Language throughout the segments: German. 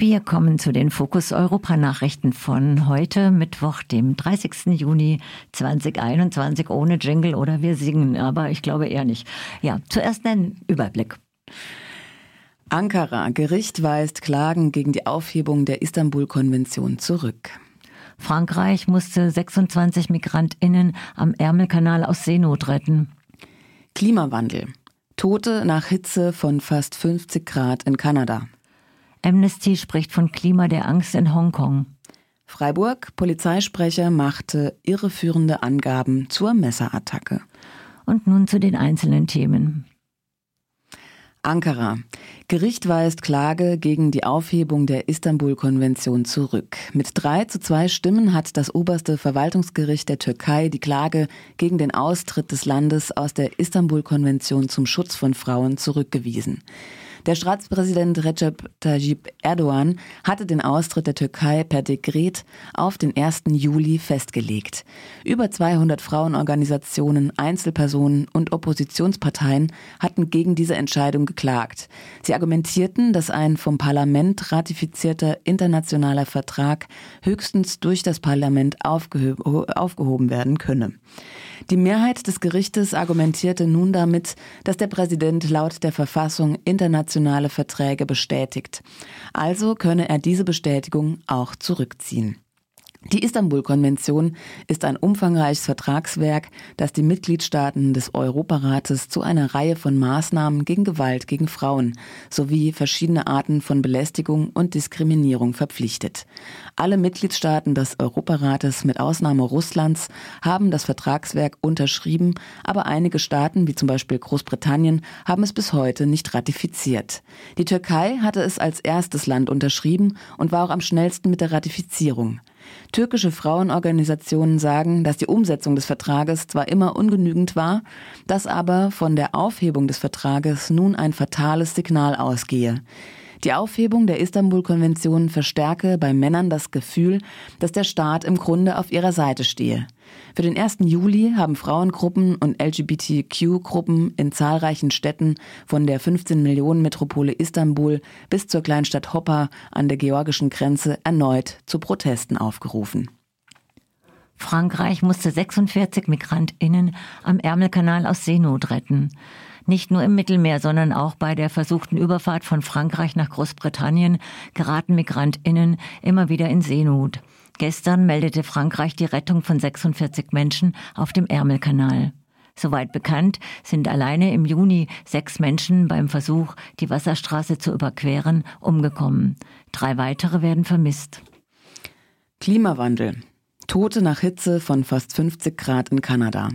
Wir kommen zu den Fokus Europa Nachrichten von heute, Mittwoch, dem 30. Juni 2021, ohne Jingle oder wir singen, aber ich glaube eher nicht. Ja, zuerst ein Überblick. Ankara, Gericht weist Klagen gegen die Aufhebung der Istanbul-Konvention zurück. Frankreich musste 26 Migrantinnen am Ärmelkanal aus Seenot retten. Klimawandel. Tote nach Hitze von fast 50 Grad in Kanada. Amnesty spricht von Klima der Angst in Hongkong. Freiburg, Polizeisprecher machte irreführende Angaben zur Messerattacke. Und nun zu den einzelnen Themen. Ankara. Gericht weist Klage gegen die Aufhebung der Istanbul-Konvention zurück. Mit drei zu zwei Stimmen hat das oberste Verwaltungsgericht der Türkei die Klage gegen den Austritt des Landes aus der Istanbul-Konvention zum Schutz von Frauen zurückgewiesen. Der Staatspräsident Recep Tayyip Erdogan hatte den Austritt der Türkei per Dekret auf den 1. Juli festgelegt. Über 200 Frauenorganisationen, Einzelpersonen und Oppositionsparteien hatten gegen diese Entscheidung geklagt. Sie argumentierten, dass ein vom Parlament ratifizierter internationaler Vertrag höchstens durch das Parlament aufgehoben werden könne. Die Mehrheit des Gerichtes argumentierte nun damit, dass der Präsident laut der Verfassung internationale Verträge bestätigt. Also könne er diese Bestätigung auch zurückziehen. Die Istanbul-Konvention ist ein umfangreiches Vertragswerk, das die Mitgliedstaaten des Europarates zu einer Reihe von Maßnahmen gegen Gewalt gegen Frauen sowie verschiedene Arten von Belästigung und Diskriminierung verpflichtet. Alle Mitgliedstaaten des Europarates mit Ausnahme Russlands haben das Vertragswerk unterschrieben, aber einige Staaten, wie zum Beispiel Großbritannien, haben es bis heute nicht ratifiziert. Die Türkei hatte es als erstes Land unterschrieben und war auch am schnellsten mit der Ratifizierung. Türkische Frauenorganisationen sagen, dass die Umsetzung des Vertrages zwar immer ungenügend war, dass aber von der Aufhebung des Vertrages nun ein fatales Signal ausgehe. Die Aufhebung der Istanbul-Konvention verstärke bei Männern das Gefühl, dass der Staat im Grunde auf ihrer Seite stehe. Für den 1. Juli haben Frauengruppen und LGBTQ-Gruppen in zahlreichen Städten von der 15 Millionen Metropole Istanbul bis zur Kleinstadt Hoppa an der georgischen Grenze erneut zu Protesten aufgerufen. Frankreich musste 46 Migrantinnen am Ärmelkanal aus Seenot retten. Nicht nur im Mittelmeer, sondern auch bei der versuchten Überfahrt von Frankreich nach Großbritannien geraten Migrantinnen immer wieder in Seenot. Gestern meldete Frankreich die Rettung von 46 Menschen auf dem Ärmelkanal. Soweit bekannt sind alleine im Juni sechs Menschen beim Versuch, die Wasserstraße zu überqueren, umgekommen. Drei weitere werden vermisst. Klimawandel. Tote nach Hitze von fast 50 Grad in Kanada.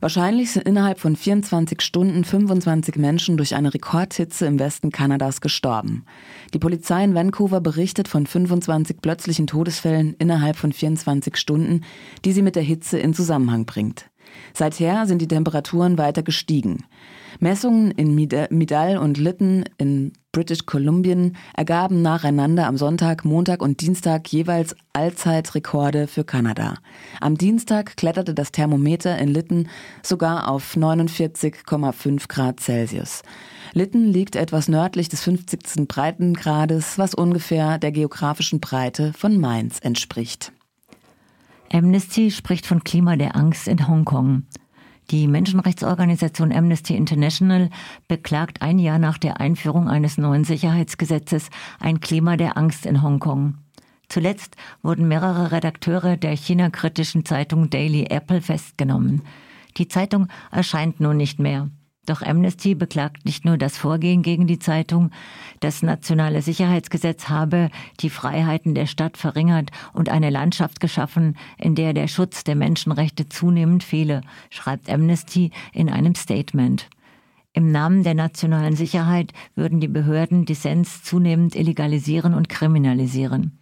Wahrscheinlich sind innerhalb von 24 Stunden 25 Menschen durch eine Rekordhitze im Westen Kanadas gestorben. Die Polizei in Vancouver berichtet von 25 plötzlichen Todesfällen innerhalb von 24 Stunden, die sie mit der Hitze in Zusammenhang bringt. Seither sind die Temperaturen weiter gestiegen. Messungen in Midal und Lytton in British Columbia ergaben nacheinander am Sonntag, Montag und Dienstag jeweils Allzeitrekorde für Kanada. Am Dienstag kletterte das Thermometer in Lytton sogar auf 49,5 Grad Celsius. Lytton liegt etwas nördlich des 50. Breitengrades, was ungefähr der geografischen Breite von Mainz entspricht. Amnesty spricht von Klima der Angst in Hongkong. Die Menschenrechtsorganisation Amnesty International beklagt ein Jahr nach der Einführung eines neuen Sicherheitsgesetzes ein Klima der Angst in Hongkong. Zuletzt wurden mehrere Redakteure der China-kritischen Zeitung Daily Apple festgenommen. Die Zeitung erscheint nun nicht mehr. Doch Amnesty beklagt nicht nur das Vorgehen gegen die Zeitung, das nationale Sicherheitsgesetz habe die Freiheiten der Stadt verringert und eine Landschaft geschaffen, in der der Schutz der Menschenrechte zunehmend fehle, schreibt Amnesty in einem Statement. Im Namen der nationalen Sicherheit würden die Behörden Dissens zunehmend illegalisieren und kriminalisieren.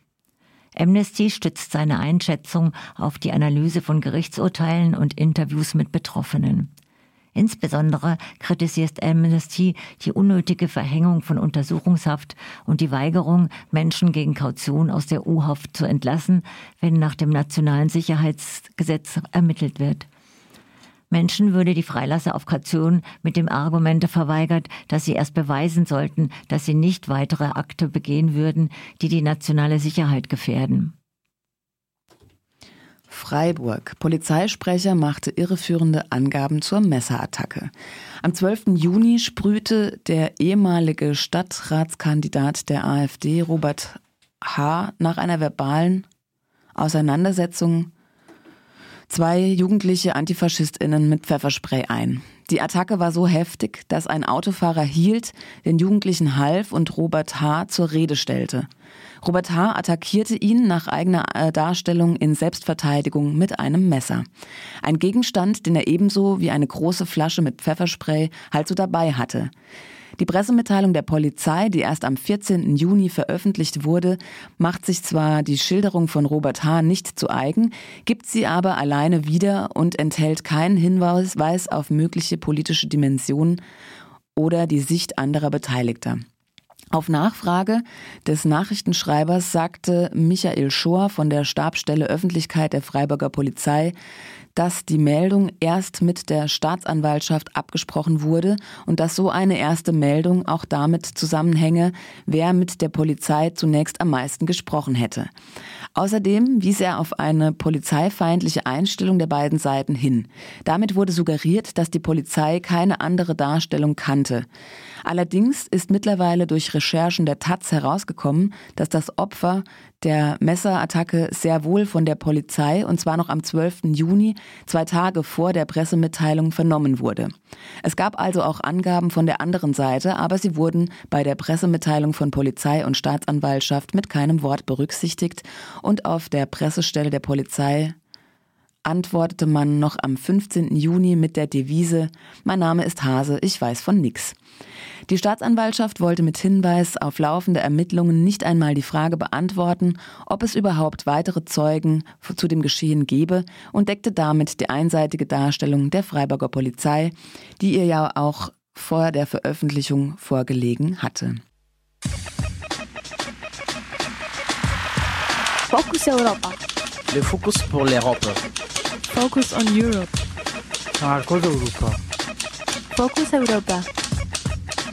Amnesty stützt seine Einschätzung auf die Analyse von Gerichtsurteilen und Interviews mit Betroffenen. Insbesondere kritisiert Amnesty die unnötige Verhängung von Untersuchungshaft und die Weigerung, Menschen gegen Kaution aus der U-Haft zu entlassen, wenn nach dem nationalen Sicherheitsgesetz ermittelt wird. Menschen würde die Freilasse auf Kaution mit dem Argumente verweigert, dass sie erst beweisen sollten, dass sie nicht weitere Akte begehen würden, die die nationale Sicherheit gefährden. Freiburg. Polizeisprecher machte irreführende Angaben zur Messerattacke. Am 12. Juni sprühte der ehemalige Stadtratskandidat der AfD, Robert H., nach einer verbalen Auseinandersetzung zwei jugendliche Antifaschistinnen mit Pfefferspray ein. Die Attacke war so heftig, dass ein Autofahrer hielt, den Jugendlichen half und Robert H. zur Rede stellte. Robert H. attackierte ihn nach eigener äh, Darstellung in Selbstverteidigung mit einem Messer. Ein Gegenstand, den er ebenso wie eine große Flasche mit Pfefferspray halt so dabei hatte. Die Pressemitteilung der Polizei, die erst am 14. Juni veröffentlicht wurde, macht sich zwar die Schilderung von Robert H. nicht zu eigen, gibt sie aber alleine wieder und enthält keinen Hinweis auf mögliche politische Dimensionen oder die Sicht anderer Beteiligter. Auf Nachfrage des Nachrichtenschreibers sagte Michael Schor von der Stabstelle Öffentlichkeit der Freiburger Polizei, dass die Meldung erst mit der Staatsanwaltschaft abgesprochen wurde und dass so eine erste Meldung auch damit zusammenhänge, wer mit der Polizei zunächst am meisten gesprochen hätte. Außerdem wies er auf eine polizeifeindliche Einstellung der beiden Seiten hin. Damit wurde suggeriert, dass die Polizei keine andere Darstellung kannte. Allerdings ist mittlerweile durch Recherchen der Taz herausgekommen, dass das Opfer der Messerattacke sehr wohl von der Polizei, und zwar noch am 12. Juni, zwei Tage vor der Pressemitteilung, vernommen wurde. Es gab also auch Angaben von der anderen Seite, aber sie wurden bei der Pressemitteilung von Polizei und Staatsanwaltschaft mit keinem Wort berücksichtigt und auf der Pressestelle der Polizei antwortete man noch am 15. Juni mit der Devise Mein Name ist Hase, ich weiß von nix. Die Staatsanwaltschaft wollte mit Hinweis auf laufende Ermittlungen nicht einmal die Frage beantworten, ob es überhaupt weitere Zeugen zu dem Geschehen gebe und deckte damit die einseitige Darstellung der Freiburger Polizei, die ihr ja auch vor der Veröffentlichung vorgelegen hatte. Focus Europa. Le Focus pour l'Europe. Focus on Europe. Marcos Europa. Focus Europa.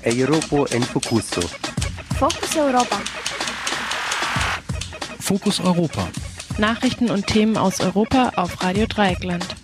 Europa en Focuso. Focus Europa. Fokus Europa. Nachrichten und Themen aus Europa auf Radio Dreieckland.